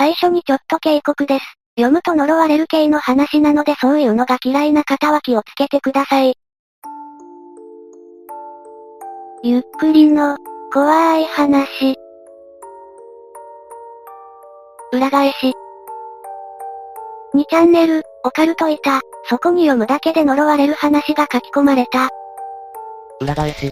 最初にちょっと警告です。読むと呪われる系の話なのでそういうのが嫌いな方は気をつけてください。ゆっくりの、怖い話。裏返し。2チャンネル、オカルトいた。そこに読むだけで呪われる話が書き込まれた。裏返し。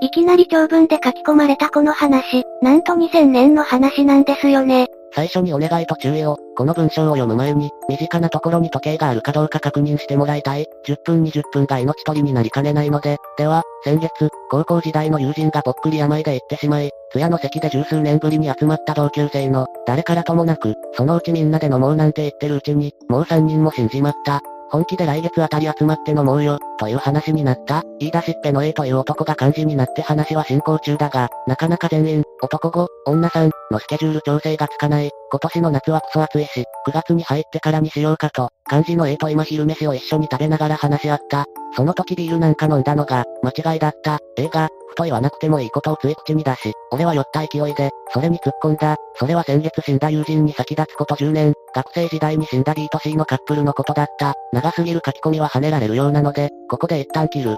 いきなり長文で書き込まれたこの話、なんと2000年の話なんですよね。最初にお願いと注意を、この文章を読む前に、身近なところに時計があるかどうか確認してもらいたい。10分20分が命取りになりかねないので、では、先月、高校時代の友人がぽっくり病で行ってしまい、通夜の席で十数年ぶりに集まった同級生の、誰からともなく、そのうちみんなで飲もうなんて言ってるうちに、もう3人も死んじまった。本気で来月あたり集まって飲もうよ、という話になった。言い出しっぺの A という男が肝心になって話は進行中だが、なかなか全員、男5、女3、のスケジュール調整がつかない。今年の夏はクソ暑いし、9月に入ってからにしようかと、漢字の A と今昼飯を一緒に食べながら話し合った。その時ビールなんか飲んだのが、間違いだった。A が、ふと言わなくてもいいことをつい口に出し、俺は酔った勢いで、それに突っ込んだ。それは先月死んだ友人に先立つこと10年、学生時代に死んだ B と C のカップルのことだった。長すぎる書き込みは跳ねられるようなので、ここで一旦切る。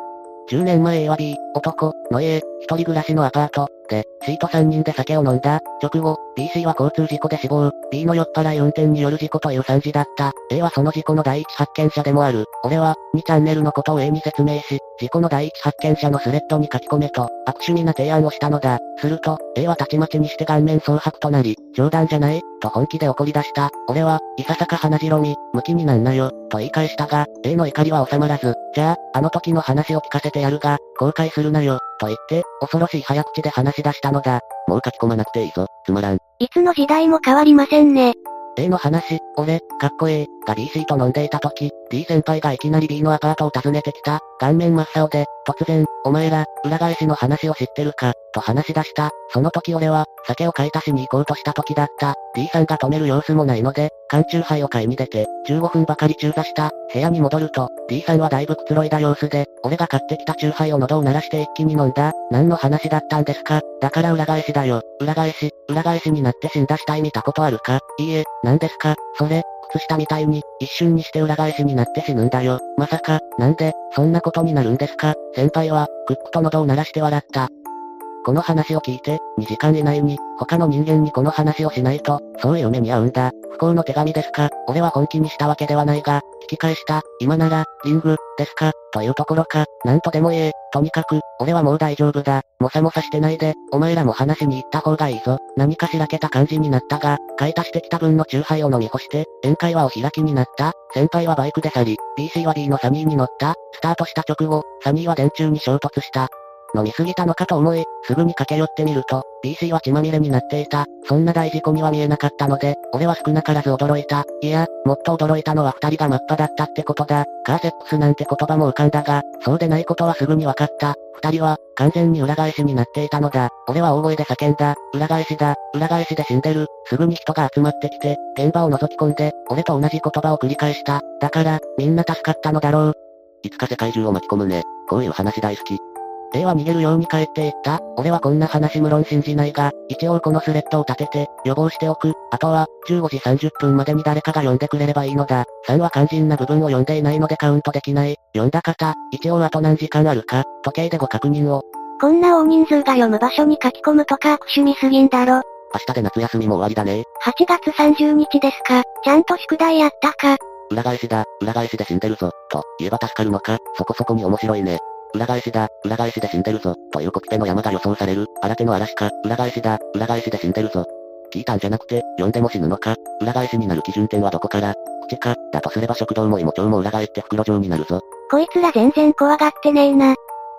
10年前 A は B、男、の A、一人暮らしのアパート、C と3人で酒を飲んだ。直後、BC は交通事故で死亡。B の酔っ払い運転による事故という惨事だった。A はその事故の第一発見者でもある。俺は、2チャンネルのことを A に説明し、事故の第一発見者のスレッドに書き込めと、悪趣味な提案をしたのだ。すると、A はたちまちにして顔面蒼白となり、冗談じゃないと本気で怒り出した。俺は、いささか鼻白み、向きになんなよ、と言い返したが、A の怒りは収まらず、じゃあ、あの時の話を聞かせてやるが、後悔するなよ、と言って、恐ろしい早口で話し出したのだ。もう書き込まなくていいぞ、つまらん。いつの時代も変わりませんね。A の話、俺、かっこ A が BC と飲んでいた時、D 先輩がいきなり B のアパートを訪ねてきた。顔面真っ青で、突然、お前ら、裏返しの話を知ってるか、と話し出した。その時俺は、酒を買い足しに行こうとした時だった。D さんが止める様子もないので、缶チューハイを買いに出て、15分ばかり中座した。部屋に戻ると、D さんはだいぶくつろいだ様子で、俺が買ってきたチューハイを喉を鳴らして一気に飲んだ。何の話だったんですか？だから裏返しだよ。裏返し、裏返しになって死んだ死体見たことあるか？いいえ、何ですか？それ、靴下みたいに、一瞬にして裏返しになって死ぬんだよ。まさか、なんで、そんなことになるんですか？先輩は、くっくと喉を鳴らして笑った。この話を聞いて、2時間以内に、他の人間にこの話をしないと、そういう目に遭うんだ。不幸の手紙ですか？俺は本気にしたわけではないが、引き返した。今なら、リング、ですか？というところか。なんとでも言え。とにかく、俺はもう大丈夫だ。もさもさしてないで、お前らも話しに行った方がいいぞ。何かしらけた感じになったが、買い足してきた分の酎ハイを飲み干して、宴会はお開きになった。先輩はバイクで去り、PC は B のサニーに乗った。スタートした直後、サニーは電柱に衝突した。飲みすぎたのかと思い、すぐに駆け寄ってみると、BC は血まみれになっていた。そんな大事故には見えなかったので、俺は少なからず驚いた。いや、もっと驚いたのは二人が真っ裸だったってことだ。カーセックスなんて言葉も浮かんだが、そうでないことはすぐに分かった。二人は、完全に裏返しになっていたのだ。俺は大声で叫んだ。裏返しだ。裏返しで死んでる。すぐに人が集まってきて、現場を覗き込んで、俺と同じ言葉を繰り返した。だから、みんな助かったのだろう。いつか世界中を巻き込むね。こういう話大好き。A は逃げるように帰っていった。俺はこんな話無論信じないが、一応このスレッドを立てて、予防しておく。あとは、15時30分までに誰かが読んでくれればいいのだ。3は肝心な部分を読んでいないのでカウントできない。読んだ方、一応あと何時間あるか、時計でご確認を。こんな大人数が読む場所に書き込むとか悪趣味すぎんだろ。明日で夏休みも終わりだね。8月30日ですか。ちゃんと宿題やったか。裏返しだ、裏返しで死んでるぞ、と言えば助かるのか、そこそこに面白いね。裏返しだ、裏返しで死んでるぞ、というコピペの山が予想される、新手の嵐か、裏返しだ、裏返しで死んでるぞ。聞いたんじゃなくて、読んでも死ぬのか、裏返しになる基準点はどこから、口か、だとすれば食道も胃も腸も裏返って袋状になるぞ。こいつら全然怖がってねえな。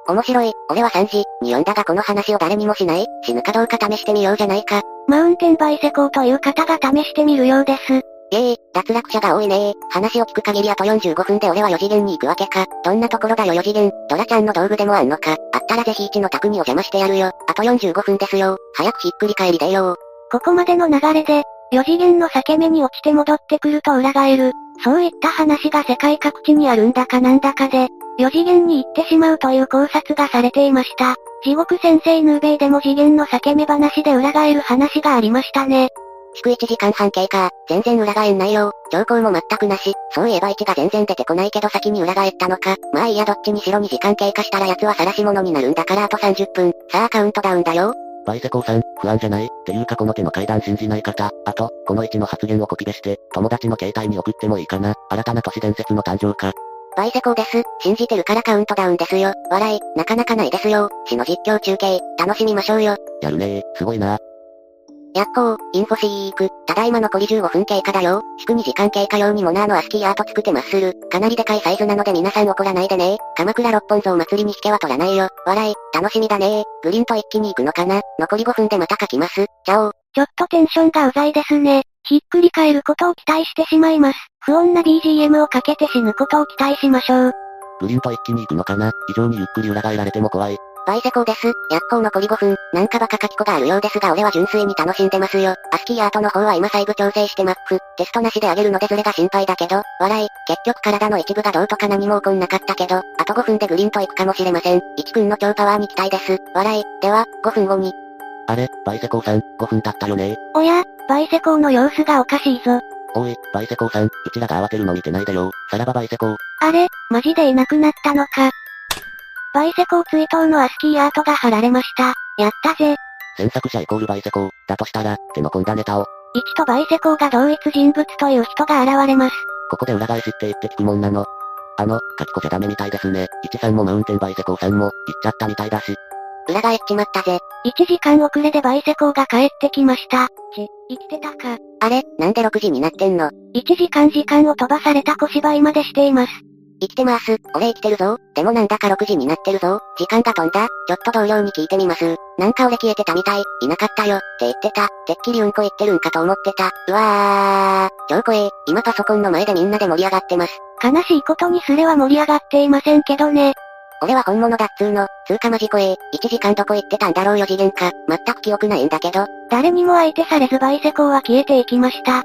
面白い、俺は3時に読んだがこの話を誰にもしない、死ぬかどうか試してみようじゃないか。マウンテンバイセコーという方が試してみるようです。ええー、脱落者が多いね話を聞く限りあと45分で俺は4次元に行くわけか。どんなところだよ4次元。ドラちゃんの道具でもあんのか。あったらぜひ1の卓にお邪魔してやるよ。あと45分ですよ。早くひっくり返りでよここまでの流れで、4次元の裂け目に落ちて戻ってくると裏返る。そういった話が世界各地にあるんだかなんだかで、4次元に行ってしまうという考察がされていました。地獄先生ヌーベイでも次元の裂け目話で裏返る話がありましたね。祝1時間半経過、全然裏返んないよ。兆候も全くなし。そういえば1が全然出てこないけど先に裏返ったのか。まあいいやどっちにしろ2時間経過したら奴は晒し物になるんだからあと30分。さあカウントダウンだよ。バイセコーさん、不安じゃない？っていうかこの手の階段信じない方。あと、この1の発言をコピペして、友達の携帯に送ってもいいかな。新たな都市伝説の誕生か。バイセコーです。信じてるからカウントダウンですよ。笑い、なかなかないですよ。死の実況中継、楽しみましょうよ。やるねー、すごいな。やっこー、インフォシーク、ただいま残り15分経過だよ。祝2時間経過用にモナーのアスキーアート作ってまする。かなりでかいサイズなので皆さん怒らないでね鎌倉六本像祭りに引けは取らないよ。笑い、楽しみだねグリーンと一気に行くのかな？残り5分でまた書きます。チャオちょっとテンションがうざいですね。ひっくり返ることを期待してしまいます。不穏な BGM をかけて死ぬことを期待しましょう。グリーンと一気に行くのかな？非常にゆっくり裏返られても怖い。バイセコーです。やっこう残り5分。なんかバカ書き子があるようですが俺は純粋に楽しんでますよ。アスキーアートの方は今細部調整してマック。テストなしであげるのでズレが心配だけど、笑い。結局体の一部がどうとか何も起こんなかったけど、あと5分でグリーンと行くかもしれません。一くんの超パワーに期待です。笑い。では、5分後に。あれ、バイセコーさん、5分経ったよねおや、バイセコーの様子がおかしいぞ。おい、バイセコーさん、うちらが慌てるの見てないでよ。さらばバイセコー。あれ、マジでいなくなったのか。バイセコー追悼のアスキーアートが貼られました。やったぜ。詮索者イコールバイセコー。だとしたら、手の込んだネタを。1とバイセコーが同一人物という人が現れます。ここで裏返しって言って聞くもんなの。あの、書き子じゃダメみたいですね。1さんもマウンテンバイセコーさんも、言っちゃったみたいだし。裏返っちまったぜ。1時間遅れでバイセコーが帰ってきました。ち、生きてたか。あれ、なんで6時になってんの ?1 時間時間を飛ばされた小芝居までしています。生きてます。俺生きてるぞ。でもなんだか6時になってるぞ。時間が飛んだ。ちょっと同僚に聞いてみます。なんか俺消えてたみたい。いなかったよ。って言ってた。てっきりうんこ言ってるんかと思ってた。うわー。超怖え。今パソコンの前でみんなで盛り上がってます。悲しいことにすれは盛り上がっていませんけどね。俺は本物だっつーの、つーかマジ怖え。1時間どこ行ってたんだろう4次元か。全く記憶ないんだけど。誰にも相手されずバイセコーは消えていきました。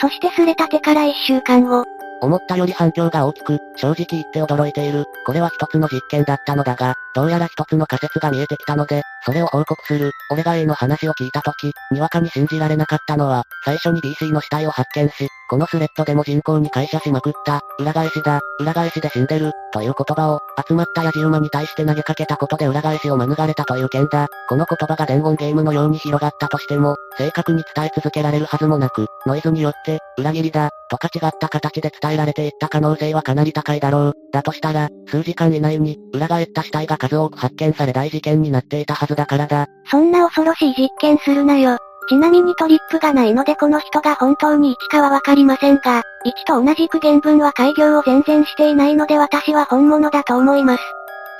そしてすれたてから1週間後、思ったより反響が大きく、正直言って驚いている。これは一つの実験だったのだが、どうやら一つの仮説が見えてきたので、それを報告する。俺が A の話を聞いたとき、にわかに信じられなかったのは、最初に BC の死体を発見し、このスレッドでも人口に会社しまくった、裏返しだ、裏返しで死んでる、という言葉を、集まったヤジ馬に対して投げかけたことで裏返しを免れたという件だ。この言葉が伝言ゲームのように広がったとしても、正確に伝え続けられるはずもなく、ノイズによって、裏切りだ、とか違った形で伝えられていった可能性はかなり高いだろう。だとしたら、数時間以内に、裏返った死体が数多く発見され大事件になっていたはずだからだ。そんな恐ろしい実験するなよ。ちなみにトリップがないのでこの人が本当に1かはわかりませんが、1と同じく原文は開業を全然していないので私は本物だと思います。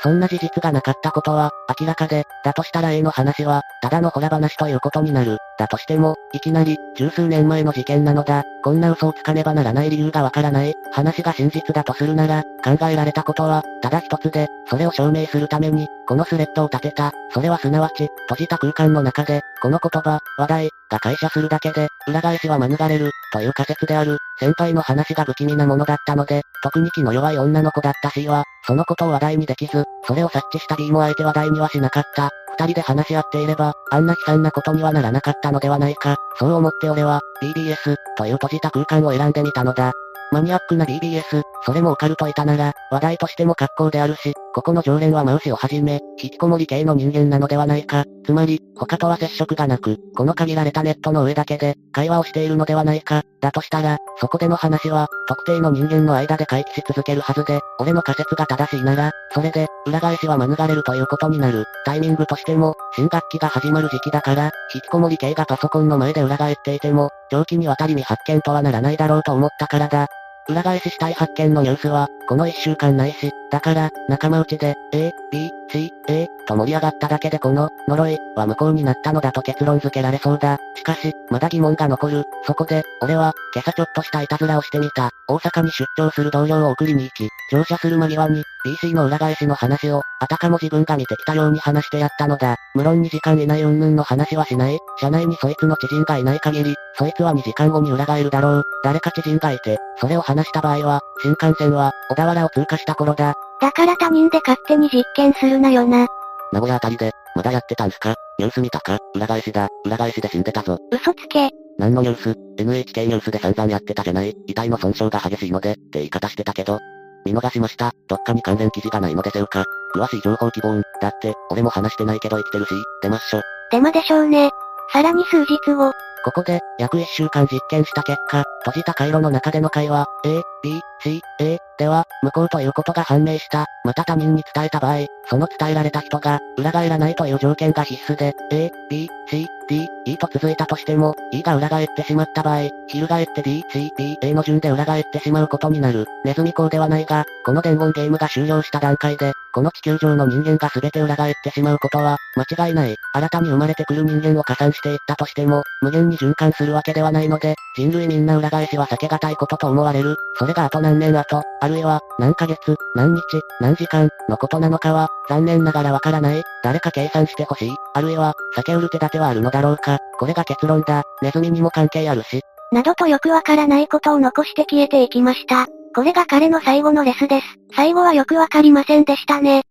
そんな事実がなかったことは、明らかで、だとしたら A の話は、ただのホラ話ということになる。だとしても、いきなり、十数年前の事件なのだ。こんな嘘をつかねばならない理由がわからない。話が真実だとするなら、考えられたことは、ただ一つで、それを証明するために、このスレッドを立てた。それはすなわち、閉じた空間の中で、この言葉、話題、が会社するだけで、裏返しは免れる、という仮説である。先輩の話が不気味なものだったので、特に気の弱い女の子だった C は、そのことを話題にできず、それを察知した B もあえて話題にはしなかった。二人で話し合っていれば、あんな悲惨なことにはならなかったのではないか。そう思って俺は、BBS、という閉じた空間を選んでみたのだ。マニアックな BBS、それもオカルトいたなら、話題としても格好であるし、ここの常連はマウシをはじめ、引きこもり系の人間なのではないか。つまり、他とは接触がなく、この限られたネットの上だけで、会話をしているのではないか。だとしたら、そこでの話は、特定の人間の間で回帰し続けるはずで、俺の仮説が正しいなら、それで、裏返しは免れるということになる。タイミングとしても、新学期が始まる時期だから、引きこもり系がパソコンの前で裏返っていても、長期にわたり未発見とはならないだろうと思ったからだ。裏返し死体発見のニュースは、この一週間ないし、だから、仲間内で、A、B、C、A、と盛り上がっただけでこの、呪い、は無効になったのだと結論付けられそうだ。しかし、まだ疑問が残る。そこで、俺は、今朝ちょっとしたいたずらをしてみた。大阪に出張する同僚を送りに行き、乗車する間際に、PC の裏返しの話を、あたかも自分が見てきたように話してやったのだ。無論2時間以内云々の話はしない。車内にそいつの知人がいない限り、そいつは2時間後に裏返るだろう。誰か知人がいて、それを話した場合は、新幹線は、小田原を通過した頃だ。だから他人で勝手に実験するなよな。名古屋あたりで、まだやってたんすか？ニュース見たか？裏返しだ。裏返しで死んでたぞ。嘘つけ。何のニュース ?NHK ニュースで散々やってたじゃない遺体の損傷が激しいので、って言い方してたけど。見逃しました。どっかに関連記事がないのでせうか？詳しい情報希望だって、俺も話してないけど生きてるし、出まっしょ。デマでしょうね。さらに数日後、ここで、約1週間実験した結果、閉じた回路の中での会話、A、B、C、A、では、無効ということが判明した。また他人に伝えた場合、その伝えられた人が、裏返らないという条件が必須で、A、B、C、D、E と続いたとしても、E が裏返ってしまった場合、翻って D、C、B、A の順で裏返ってしまうことになる。ネズミ講ではないが、この伝言ゲームが終了した段階で、この地球上の人間が全て裏返ってしまうことは、間違いない。新たに生まれてくる人間を加算していったとしても、無限に循環するわけではないので、人類みんな裏返しは避けがたいことと思われる。それがあと何年後、あるいは、何ヶ月、何日、何時間、のことなのかは、残念ながらわからない。誰か計算してほしい。あるいは、避けうる手立てはあるのだろうか。これが結論だ。ネズミにも関係あるし。などとよくわからないことを残して消えていきました。これが彼の最後のレスです。最後はよくわかりませんでしたね。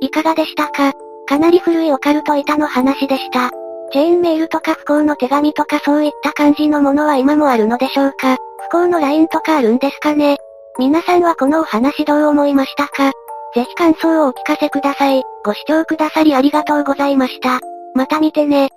いかがでしたか？かなり古いオカルト板の話でした。チェーンメールとか不幸の手紙とかそういった感じのものは今もあるのでしょうか？不幸の LINE とかあるんですかね？皆さんはこのお話どう思いましたか？ぜひ感想をお聞かせください。ご視聴くださりありがとうございました。また見てね。